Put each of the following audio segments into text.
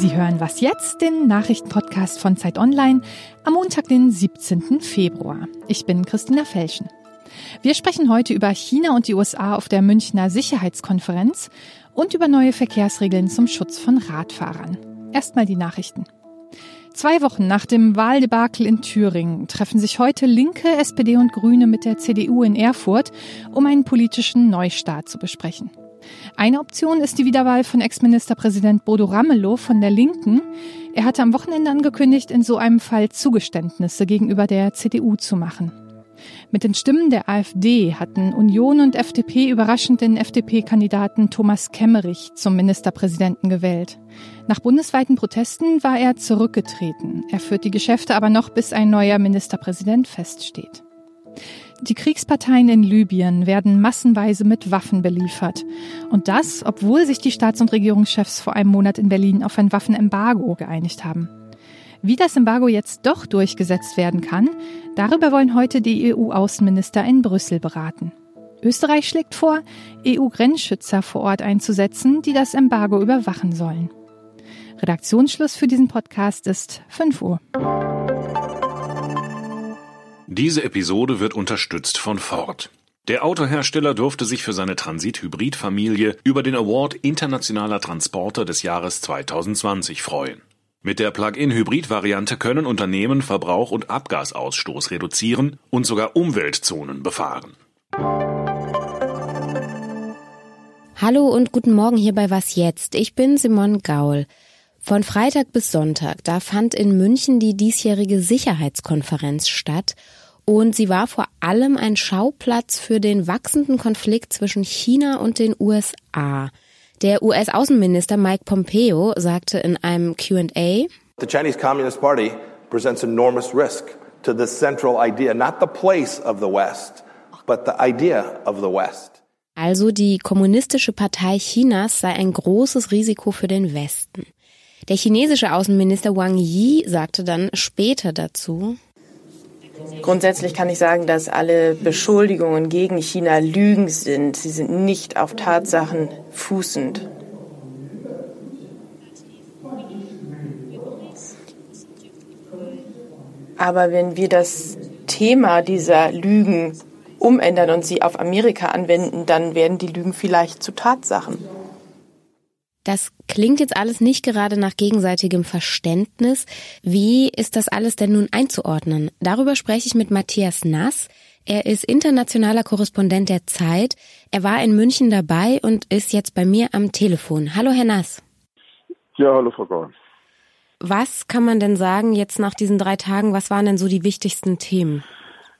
Sie hören Was jetzt, den Nachrichtenpodcast von Zeit Online am Montag, den 17. Februar. Ich bin Christina Felschen. Wir sprechen heute über China und die USA auf der Münchner Sicherheitskonferenz und über neue Verkehrsregeln zum Schutz von Radfahrern. Erstmal die Nachrichten. Zwei Wochen nach dem Wahldebakel in Thüringen treffen sich heute Linke, SPD und Grüne mit der CDU in Erfurt, um einen politischen Neustart zu besprechen. Eine Option ist die Wiederwahl von Ex-Ministerpräsident Bodo Ramelow von der Linken. Er hatte am Wochenende angekündigt, in so einem Fall Zugeständnisse gegenüber der CDU zu machen. Mit den Stimmen der AfD hatten Union und FDP überraschend den FDP-Kandidaten Thomas Kemmerich zum Ministerpräsidenten gewählt. Nach bundesweiten Protesten war er zurückgetreten. Er führt die Geschäfte aber noch, bis ein neuer Ministerpräsident feststeht. Die Kriegsparteien in Libyen werden massenweise mit Waffen beliefert. Und das, obwohl sich die Staats- und Regierungschefs vor einem Monat in Berlin auf ein Waffenembargo geeinigt haben. Wie das Embargo jetzt doch durchgesetzt werden kann, darüber wollen heute die EU-Außenminister in Brüssel beraten. Österreich schlägt vor, EU-Grenzschützer vor Ort einzusetzen, die das Embargo überwachen sollen. Redaktionsschluss für diesen Podcast ist 5 Uhr. Diese Episode wird unterstützt von Ford. Der Autohersteller durfte sich für seine Transit-Hybrid-Familie über den Award Internationaler Transporter des Jahres 2020 freuen. Mit der Plug-in-Hybrid-Variante können Unternehmen Verbrauch und Abgasausstoß reduzieren und sogar Umweltzonen befahren. Hallo und guten Morgen hier bei Was jetzt? Ich bin Simon Gaul. Von Freitag bis Sonntag, da fand in München die diesjährige Sicherheitskonferenz statt und sie war vor allem ein Schauplatz für den wachsenden Konflikt zwischen China und den USA. Der US-Außenminister Mike Pompeo sagte in einem Q&A, The Chinese Communist Party presents enormous risk to the central idea, not the place of the West, but the idea of the West. Also die kommunistische Partei Chinas sei ein großes Risiko für den Westen. Der chinesische Außenminister Wang Yi sagte dann später dazu, Grundsätzlich kann ich sagen, dass alle Beschuldigungen gegen China Lügen sind. Sie sind nicht auf Tatsachen fußend. Aber wenn wir das Thema dieser Lügen umändern und sie auf Amerika anwenden, dann werden die Lügen vielleicht zu Tatsachen. Das klingt jetzt alles nicht gerade nach gegenseitigem Verständnis. Wie ist das alles denn nun einzuordnen? Darüber spreche ich mit Matthias Nass. Er ist internationaler Korrespondent der Zeit. Er war in München dabei und ist jetzt bei mir am Telefon. Hallo, Herr Nass. Ja, hallo, Frau Gaul. Was kann man denn sagen jetzt nach diesen drei Tagen? Was waren denn so die wichtigsten Themen?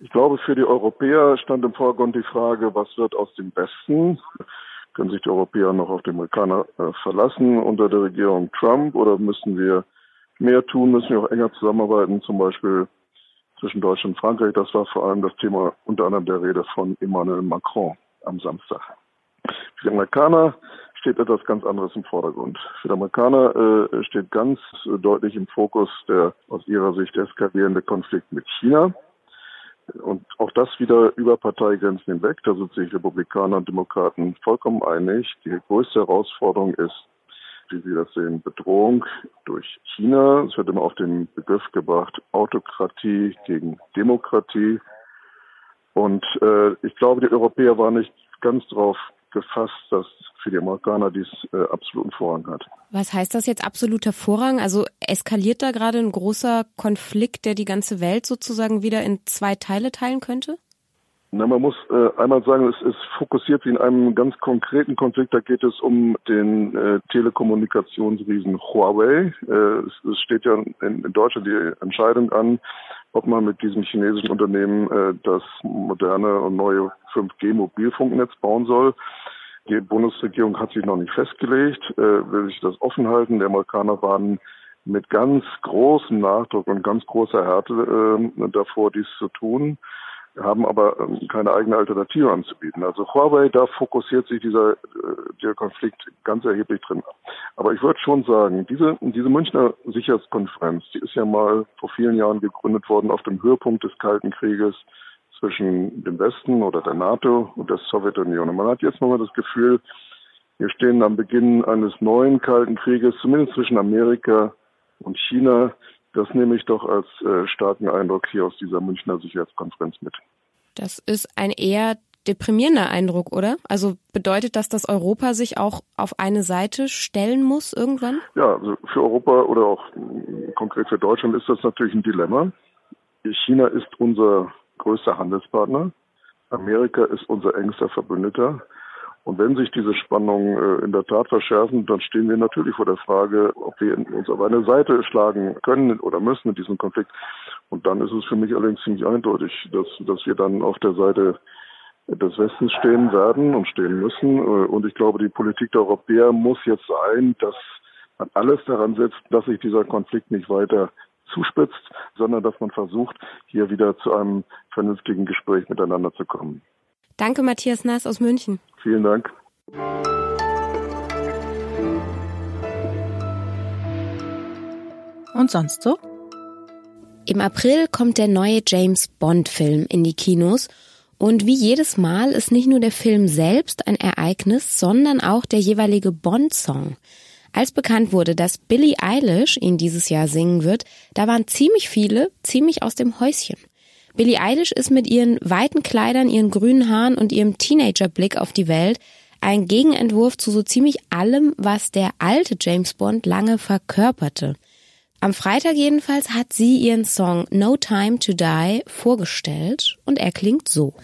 Ich glaube, für die Europäer stand im Vordergrund die Frage, was wird aus dem Westen? Können sich die Europäer noch auf die Amerikaner äh, verlassen unter der Regierung Trump oder müssen wir mehr tun, müssen wir auch enger zusammenarbeiten, zum Beispiel zwischen Deutschland und Frankreich. Das war vor allem das Thema unter anderem der Rede von Emmanuel Macron am Samstag. Für die Amerikaner steht etwas ganz anderes im Vordergrund. Für die Amerikaner äh, steht ganz deutlich im Fokus der aus ihrer Sicht eskalierende Konflikt mit China. Und auch das wieder über Parteigrenzen hinweg. Da sind sich Republikaner und Demokraten vollkommen einig. Die größte Herausforderung ist, wie Sie das sehen, Bedrohung durch China. Es wird immer auf den Begriff gebracht, Autokratie gegen Demokratie. Und äh, ich glaube, die Europäer waren nicht ganz drauf gefasst, dass für die Amerikaner dies äh, absoluten Vorrang hat. Was heißt das jetzt absoluter Vorrang? Also eskaliert da gerade ein großer Konflikt, der die ganze Welt sozusagen wieder in zwei Teile teilen könnte? Na, man muss äh, einmal sagen, es ist fokussiert wie in einem ganz konkreten Konflikt. Da geht es um den äh, Telekommunikationsriesen Huawei. Äh, es, es, steht ja in, in, Deutschland die Entscheidung an, ob man mit diesem chinesischen Unternehmen äh, das moderne und neue 5G-Mobilfunknetz bauen soll. Die Bundesregierung hat sich noch nicht festgelegt, äh, will sich das offen halten. Die Amerikaner waren mit ganz großem Nachdruck und ganz großer Härte äh, davor, dies zu tun haben aber ähm, keine eigene Alternative anzubieten. Also Huawei, da fokussiert sich dieser, äh, der Konflikt ganz erheblich drin. Aber ich würde schon sagen, diese, diese Münchner Sicherheitskonferenz, die ist ja mal vor vielen Jahren gegründet worden auf dem Höhepunkt des Kalten Krieges zwischen dem Westen oder der NATO und der Sowjetunion. Und man hat jetzt nochmal das Gefühl, Wir stehen am Beginn eines neuen Kalten Krieges, zumindest zwischen Amerika und China. Das nehme ich doch als äh, starken Eindruck hier aus dieser Münchner Sicherheitskonferenz mit. Das ist ein eher deprimierender Eindruck, oder? Also bedeutet das, dass Europa sich auch auf eine Seite stellen muss irgendwann? Ja, also für Europa oder auch äh, konkret für Deutschland ist das natürlich ein Dilemma. China ist unser größter Handelspartner. Amerika ist unser engster Verbündeter. Und wenn sich diese Spannungen äh, in der Tat verschärfen, dann stehen wir natürlich vor der Frage, ob wir uns auf eine Seite schlagen können oder müssen in diesem Konflikt. Und dann ist es für mich allerdings ziemlich eindeutig, dass, dass wir dann auf der Seite des Westens stehen werden und stehen müssen. Äh, und ich glaube, die Politik der Europäer muss jetzt sein, dass man alles daran setzt, dass sich dieser Konflikt nicht weiter zuspitzt, sondern dass man versucht, hier wieder zu einem vernünftigen Gespräch miteinander zu kommen. Danke, Matthias Nass aus München. Vielen Dank. Und sonst so? Im April kommt der neue James Bond-Film in die Kinos. Und wie jedes Mal ist nicht nur der Film selbst ein Ereignis, sondern auch der jeweilige Bond-Song. Als bekannt wurde, dass Billie Eilish ihn dieses Jahr singen wird, da waren ziemlich viele ziemlich aus dem Häuschen. Billie Eilish ist mit ihren weiten Kleidern, ihren grünen Haaren und ihrem Teenagerblick auf die Welt ein Gegenentwurf zu so ziemlich allem, was der alte James Bond lange verkörperte. Am Freitag jedenfalls hat sie ihren Song No Time to Die vorgestellt und er klingt so.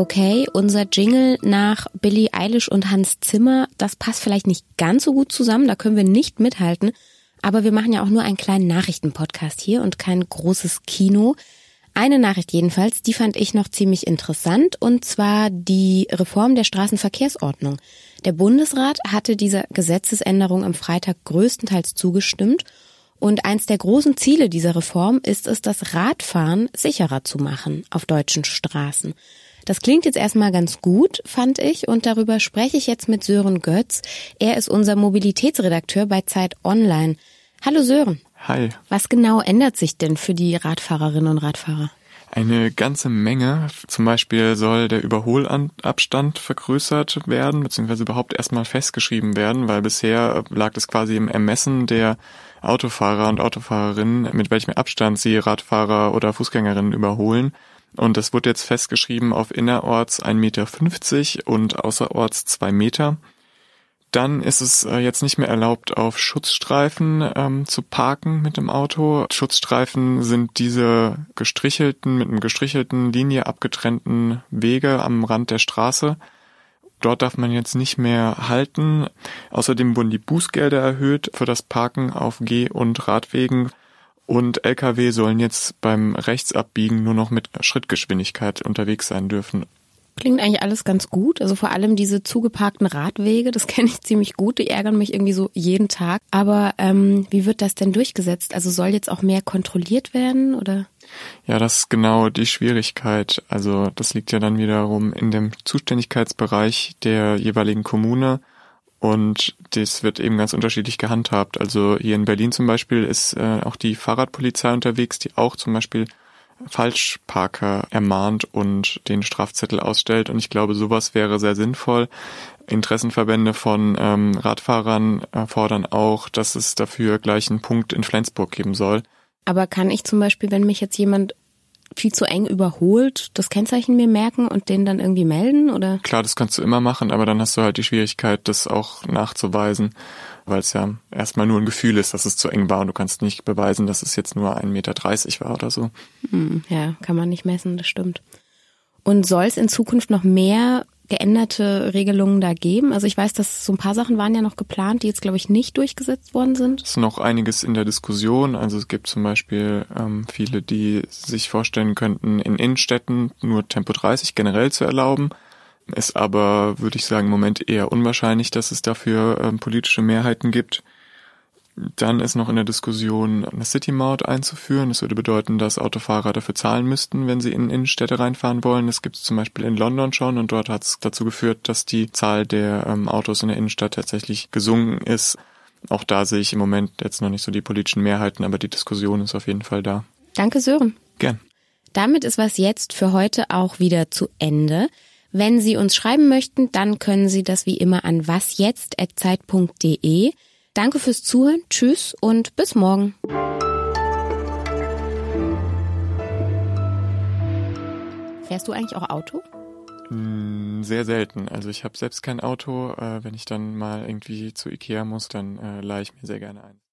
Okay, unser Jingle nach Billie Eilish und Hans Zimmer, das passt vielleicht nicht ganz so gut zusammen, da können wir nicht mithalten. Aber wir machen ja auch nur einen kleinen Nachrichtenpodcast hier und kein großes Kino. Eine Nachricht jedenfalls, die fand ich noch ziemlich interessant, und zwar die Reform der Straßenverkehrsordnung. Der Bundesrat hatte dieser Gesetzesänderung am Freitag größtenteils zugestimmt. Und eins der großen Ziele dieser Reform ist es, das Radfahren sicherer zu machen auf deutschen Straßen. Das klingt jetzt erstmal ganz gut, fand ich, und darüber spreche ich jetzt mit Sören Götz. Er ist unser Mobilitätsredakteur bei Zeit Online. Hallo Sören. Hi. Was genau ändert sich denn für die Radfahrerinnen und Radfahrer? Eine ganze Menge. Zum Beispiel soll der Überholabstand vergrößert werden, beziehungsweise überhaupt erstmal festgeschrieben werden, weil bisher lag es quasi im Ermessen der Autofahrer und Autofahrerinnen, mit welchem Abstand sie Radfahrer oder Fußgängerinnen überholen. Und das wurde jetzt festgeschrieben auf innerorts 1,50 Meter und außerorts 2 Meter. Dann ist es äh, jetzt nicht mehr erlaubt, auf Schutzstreifen ähm, zu parken mit dem Auto. Schutzstreifen sind diese gestrichelten, mit einem gestrichelten Linie abgetrennten Wege am Rand der Straße. Dort darf man jetzt nicht mehr halten. Außerdem wurden die Bußgelder erhöht für das Parken auf Geh- und Radwegen und Lkw sollen jetzt beim Rechtsabbiegen nur noch mit Schrittgeschwindigkeit unterwegs sein dürfen. Klingt eigentlich alles ganz gut. Also vor allem diese zugeparkten Radwege, das kenne ich ziemlich gut. Die ärgern mich irgendwie so jeden Tag. Aber ähm, wie wird das denn durchgesetzt? Also soll jetzt auch mehr kontrolliert werden oder? Ja, das ist genau die Schwierigkeit. Also das liegt ja dann wiederum in dem Zuständigkeitsbereich der jeweiligen Kommune. Und das wird eben ganz unterschiedlich gehandhabt. Also hier in Berlin zum Beispiel ist äh, auch die Fahrradpolizei unterwegs, die auch zum Beispiel Falschparker ermahnt und den Strafzettel ausstellt. Und ich glaube, sowas wäre sehr sinnvoll. Interessenverbände von ähm, Radfahrern fordern auch, dass es dafür gleich einen Punkt in Flensburg geben soll. Aber kann ich zum Beispiel, wenn mich jetzt jemand viel zu eng überholt, das Kennzeichen mir merken und den dann irgendwie melden oder? Klar, das kannst du immer machen, aber dann hast du halt die Schwierigkeit, das auch nachzuweisen, weil es ja erstmal nur ein Gefühl ist, dass es zu eng war und du kannst nicht beweisen, dass es jetzt nur 1,30 Meter war oder so. Hm, ja, kann man nicht messen, das stimmt. Und soll es in Zukunft noch mehr geänderte Regelungen da geben? Also ich weiß, dass so ein paar Sachen waren ja noch geplant, die jetzt, glaube ich, nicht durchgesetzt worden sind. Es ist noch einiges in der Diskussion. Also es gibt zum Beispiel ähm, viele, die sich vorstellen könnten, in Innenstädten nur Tempo 30 generell zu erlauben. Ist aber, würde ich sagen, im Moment eher unwahrscheinlich, dass es dafür ähm, politische Mehrheiten gibt. Dann ist noch in der Diskussion, eine City-Maut einzuführen. Das würde bedeuten, dass Autofahrer dafür zahlen müssten, wenn sie in Innenstädte reinfahren wollen. Das gibt es zum Beispiel in London schon und dort hat es dazu geführt, dass die Zahl der ähm, Autos in der Innenstadt tatsächlich gesunken ist. Auch da sehe ich im Moment jetzt noch nicht so die politischen Mehrheiten, aber die Diskussion ist auf jeden Fall da. Danke, Sören. Gern. Damit ist was jetzt für heute auch wieder zu Ende. Wenn Sie uns schreiben möchten, dann können Sie das wie immer an wasjetzt.zeit.de. Danke fürs Zuhören, tschüss und bis morgen. Fährst du eigentlich auch Auto? Hm, sehr selten. Also ich habe selbst kein Auto. Äh, wenn ich dann mal irgendwie zu Ikea muss, dann äh, leihe ich mir sehr gerne ein.